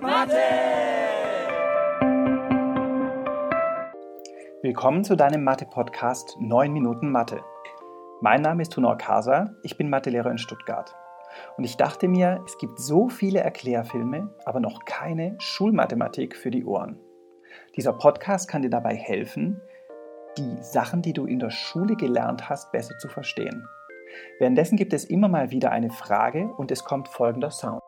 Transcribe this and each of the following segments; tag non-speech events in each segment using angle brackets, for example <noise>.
Mathe! Willkommen zu deinem Mathe-Podcast 9 Minuten Mathe. Mein Name ist Tunor Kasa, ich bin Mathelehrer in Stuttgart. Und ich dachte mir, es gibt so viele Erklärfilme, aber noch keine Schulmathematik für die Ohren. Dieser Podcast kann dir dabei helfen, die Sachen, die du in der Schule gelernt hast, besser zu verstehen. Währenddessen gibt es immer mal wieder eine Frage und es kommt folgender Sound.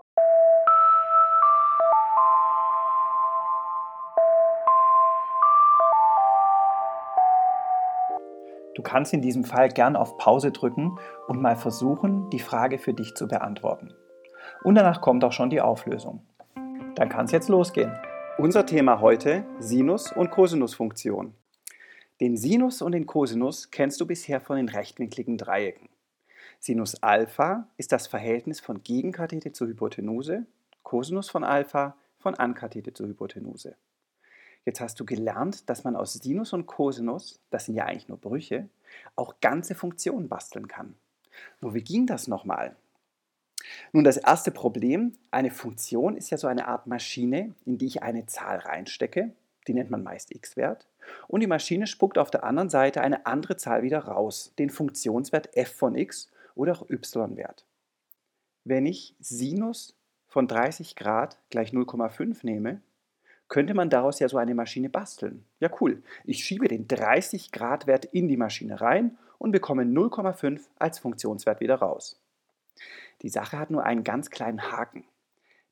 Du kannst in diesem Fall gern auf Pause drücken und mal versuchen, die Frage für dich zu beantworten. Und danach kommt auch schon die Auflösung. Dann kann es jetzt losgehen. Unser Thema heute Sinus- und Cosinusfunktion. Den Sinus und den Cosinus kennst du bisher von den rechtwinkligen Dreiecken. Sinus Alpha ist das Verhältnis von Gegenkathete zur Hypotenuse, Cosinus von Alpha von Ankathete zur Hypotenuse. Jetzt hast du gelernt, dass man aus Sinus und Cosinus, das sind ja eigentlich nur Brüche, auch ganze Funktionen basteln kann. Nur wie ging das nochmal? Nun, das erste Problem, eine Funktion ist ja so eine Art Maschine, in die ich eine Zahl reinstecke, die nennt man meist x-Wert, und die Maschine spuckt auf der anderen Seite eine andere Zahl wieder raus, den Funktionswert f von x oder auch y-Wert. Wenn ich Sinus von 30 Grad gleich 0,5 nehme, könnte man daraus ja so eine Maschine basteln. Ja, cool. Ich schiebe den 30 Grad Wert in die Maschine rein und bekomme 0,5 als Funktionswert wieder raus. Die Sache hat nur einen ganz kleinen Haken.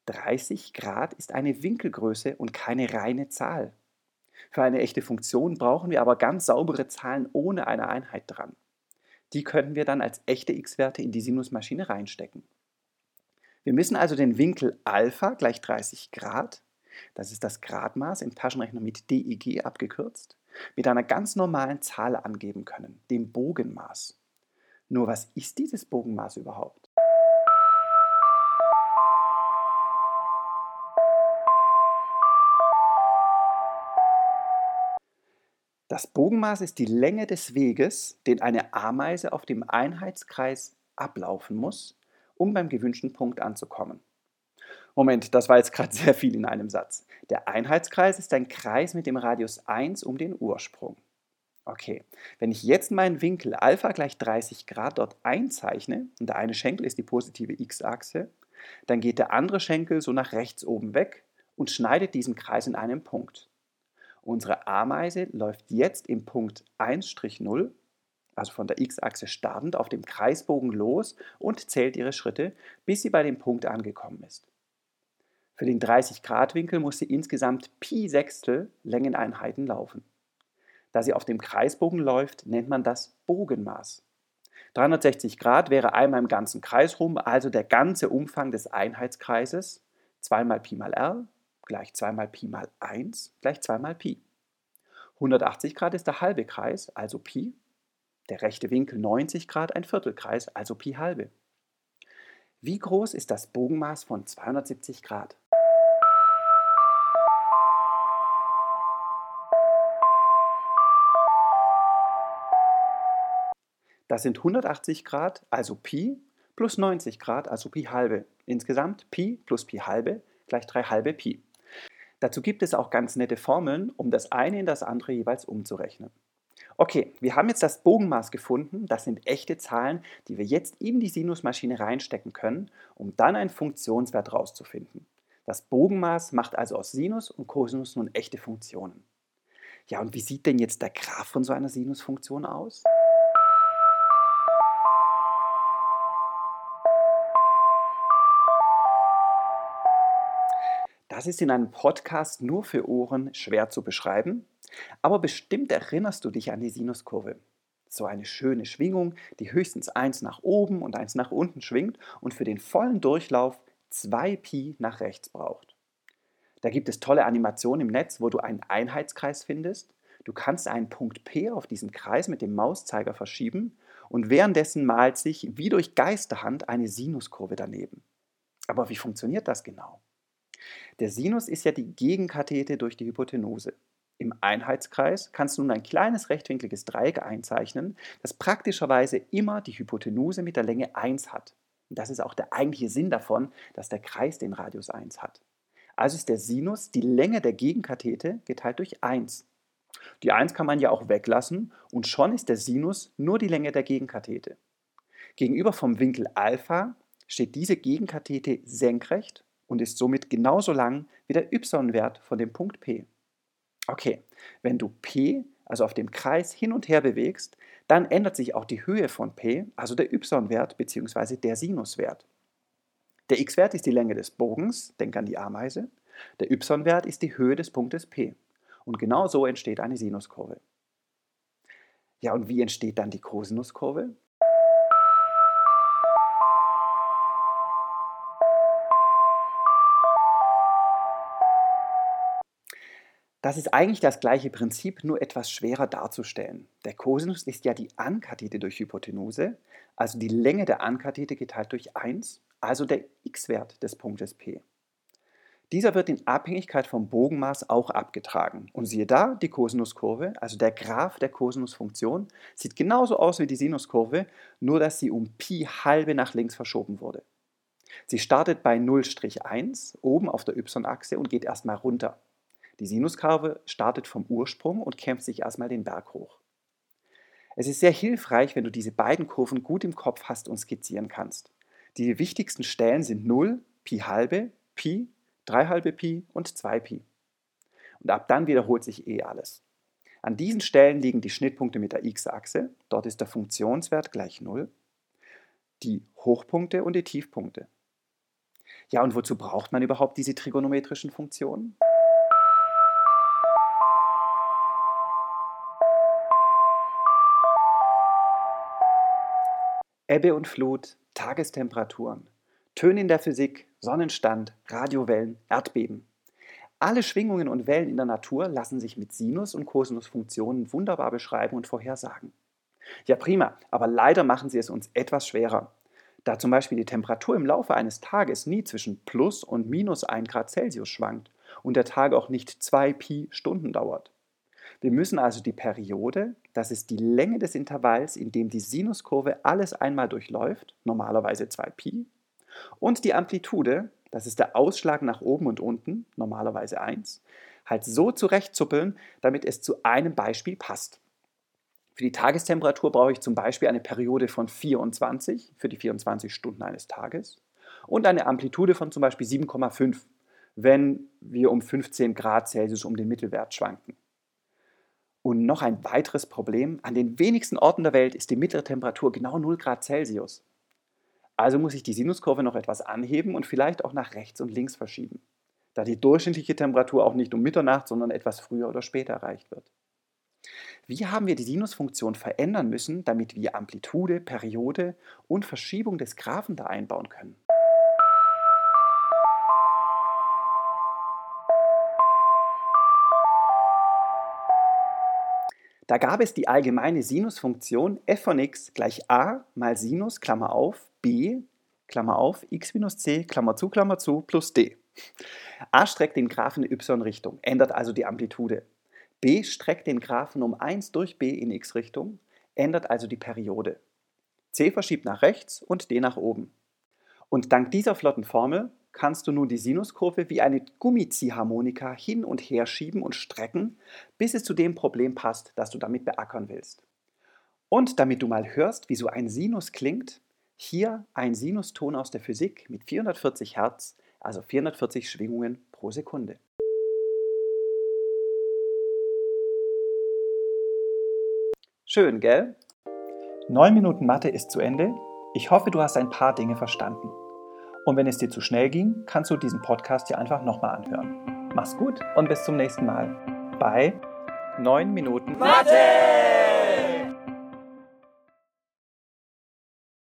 30 Grad ist eine Winkelgröße und keine reine Zahl. Für eine echte Funktion brauchen wir aber ganz saubere Zahlen ohne eine Einheit dran. Die könnten wir dann als echte x-Werte in die Sinusmaschine reinstecken. Wir müssen also den Winkel Alpha gleich 30 Grad das ist das Gradmaß im Taschenrechner mit DIG abgekürzt, mit einer ganz normalen Zahl angeben können, dem Bogenmaß. Nur was ist dieses Bogenmaß überhaupt? Das Bogenmaß ist die Länge des Weges, den eine Ameise auf dem Einheitskreis ablaufen muss, um beim gewünschten Punkt anzukommen. Moment, das war jetzt gerade <laughs> sehr viel in einem Satz. Der Einheitskreis ist ein Kreis mit dem Radius 1 um den Ursprung. Okay, wenn ich jetzt meinen Winkel Alpha gleich 30 Grad dort einzeichne, und der eine Schenkel ist die positive x-Achse, dann geht der andere Schenkel so nach rechts oben weg und schneidet diesen Kreis in einem Punkt. Unsere Ameise läuft jetzt im Punkt 1-0, also von der x-Achse startend, auf dem Kreisbogen los und zählt ihre Schritte, bis sie bei dem Punkt angekommen ist. Für den 30-Grad-Winkel muss sie insgesamt Pi Sechstel Längeneinheiten laufen. Da sie auf dem Kreisbogen läuft, nennt man das Bogenmaß. 360 Grad wäre einmal im ganzen Kreis rum, also der ganze Umfang des Einheitskreises, 2 mal Pi mal r gleich 2 mal Pi mal 1 gleich 2 mal Pi. 180 Grad ist der halbe Kreis, also Pi. Der rechte Winkel 90 Grad ein Viertelkreis, also Pi halbe. Wie groß ist das Bogenmaß von 270 Grad? Das sind 180 Grad, also Pi, plus 90 Grad, also Pi halbe. Insgesamt Pi plus Pi halbe gleich 3 halbe Pi. Dazu gibt es auch ganz nette Formeln, um das eine in das andere jeweils umzurechnen. Okay, wir haben jetzt das Bogenmaß gefunden. Das sind echte Zahlen, die wir jetzt in die Sinusmaschine reinstecken können, um dann einen Funktionswert rauszufinden. Das Bogenmaß macht also aus Sinus und Cosinus nun echte Funktionen. Ja, und wie sieht denn jetzt der Graph von so einer Sinusfunktion aus? Das ist in einem Podcast nur für Ohren schwer zu beschreiben, aber bestimmt erinnerst du dich an die Sinuskurve. So eine schöne Schwingung, die höchstens eins nach oben und eins nach unten schwingt und für den vollen Durchlauf 2 Pi nach rechts braucht. Da gibt es tolle Animationen im Netz, wo du einen Einheitskreis findest. Du kannst einen Punkt P auf diesen Kreis mit dem Mauszeiger verschieben und währenddessen malt sich wie durch Geisterhand eine Sinuskurve daneben. Aber wie funktioniert das genau? Der Sinus ist ja die Gegenkathete durch die Hypotenuse. Im Einheitskreis kannst du nun ein kleines rechtwinkliges Dreieck einzeichnen, das praktischerweise immer die Hypotenuse mit der Länge 1 hat. Und das ist auch der eigentliche Sinn davon, dass der Kreis den Radius 1 hat. Also ist der Sinus die Länge der Gegenkathete geteilt durch 1. Die 1 kann man ja auch weglassen und schon ist der Sinus nur die Länge der Gegenkathete. Gegenüber vom Winkel Alpha steht diese Gegenkathete senkrecht und ist somit genauso lang wie der y-Wert von dem Punkt P. Okay, wenn du P, also auf dem Kreis, hin und her bewegst, dann ändert sich auch die Höhe von P, also der y-Wert bzw. der Sinuswert. Der x-Wert ist die Länge des Bogens, denk an die Ameise. Der y-Wert ist die Höhe des Punktes P. Und genau so entsteht eine Sinuskurve. Ja, und wie entsteht dann die Kosinuskurve? Das ist eigentlich das gleiche Prinzip, nur etwas schwerer darzustellen. Der Kosinus ist ja die Ankathete durch Hypotenuse, also die Länge der Ankathete geteilt durch 1, also der x-Wert des Punktes P. Dieser wird in Abhängigkeit vom Bogenmaß auch abgetragen. Und siehe da, die Kosinuskurve, also der Graph der Kosinusfunktion, sieht genauso aus wie die Sinuskurve, nur dass sie um Pi halbe nach links verschoben wurde. Sie startet bei 0,1 oben auf der y-Achse und geht erstmal runter. Die Sinuskurve startet vom Ursprung und kämpft sich erstmal den Berg hoch. Es ist sehr hilfreich, wenn du diese beiden Kurven gut im Kopf hast und skizzieren kannst. Die wichtigsten Stellen sind 0, Pi halbe, Pi, 3 halbe Pi und 2 Pi. Und ab dann wiederholt sich eh alles. An diesen Stellen liegen die Schnittpunkte mit der x-Achse. Dort ist der Funktionswert gleich 0. Die Hochpunkte und die Tiefpunkte. Ja, und wozu braucht man überhaupt diese trigonometrischen Funktionen? Ebbe und Flut, Tagestemperaturen, Töne in der Physik, Sonnenstand, Radiowellen, Erdbeben. Alle Schwingungen und Wellen in der Natur lassen sich mit Sinus- und Kosinusfunktionen wunderbar beschreiben und vorhersagen. Ja prima, aber leider machen sie es uns etwas schwerer. Da zum Beispiel die Temperatur im Laufe eines Tages nie zwischen plus und minus 1 Grad Celsius schwankt und der Tag auch nicht 2 Pi Stunden dauert. Wir müssen also die Periode, das ist die Länge des Intervalls, in dem die Sinuskurve alles einmal durchläuft, normalerweise 2π, und die Amplitude, das ist der Ausschlag nach oben und unten, normalerweise 1, halt so zurechtzuppeln, damit es zu einem Beispiel passt. Für die Tagestemperatur brauche ich zum Beispiel eine Periode von 24 für die 24 Stunden eines Tages und eine Amplitude von zum Beispiel 7,5, wenn wir um 15 Grad Celsius um den Mittelwert schwanken. Und noch ein weiteres Problem, an den wenigsten Orten der Welt ist die mittlere Temperatur genau 0 Grad Celsius. Also muss ich die Sinuskurve noch etwas anheben und vielleicht auch nach rechts und links verschieben, da die durchschnittliche Temperatur auch nicht um Mitternacht, sondern etwas früher oder später erreicht wird. Wie haben wir die Sinusfunktion verändern müssen, damit wir Amplitude, Periode und Verschiebung des Graphen da einbauen können? Da gab es die allgemeine Sinusfunktion f von x gleich a mal Sinus, Klammer auf, b, Klammer auf, x minus c, Klammer zu, Klammer zu, plus d. a streckt den Graphen in y-Richtung, ändert also die Amplitude. b streckt den Graphen um 1 durch b in x-Richtung, ändert also die Periode. c verschiebt nach rechts und d nach oben. Und dank dieser flotten Formel kannst du nun die Sinuskurve wie eine Gummiziehharmonika hin und her schieben und strecken, bis es zu dem Problem passt, das du damit beackern willst. Und damit du mal hörst, wie so ein Sinus klingt, hier ein Sinuston aus der Physik mit 440 Hertz, also 440 Schwingungen pro Sekunde. Schön, gell? 9 Minuten Mathe ist zu Ende. Ich hoffe, du hast ein paar Dinge verstanden. Und wenn es dir zu schnell ging, kannst du diesen Podcast ja einfach nochmal anhören. Mach's gut und bis zum nächsten Mal bei 9 Minuten Mathe!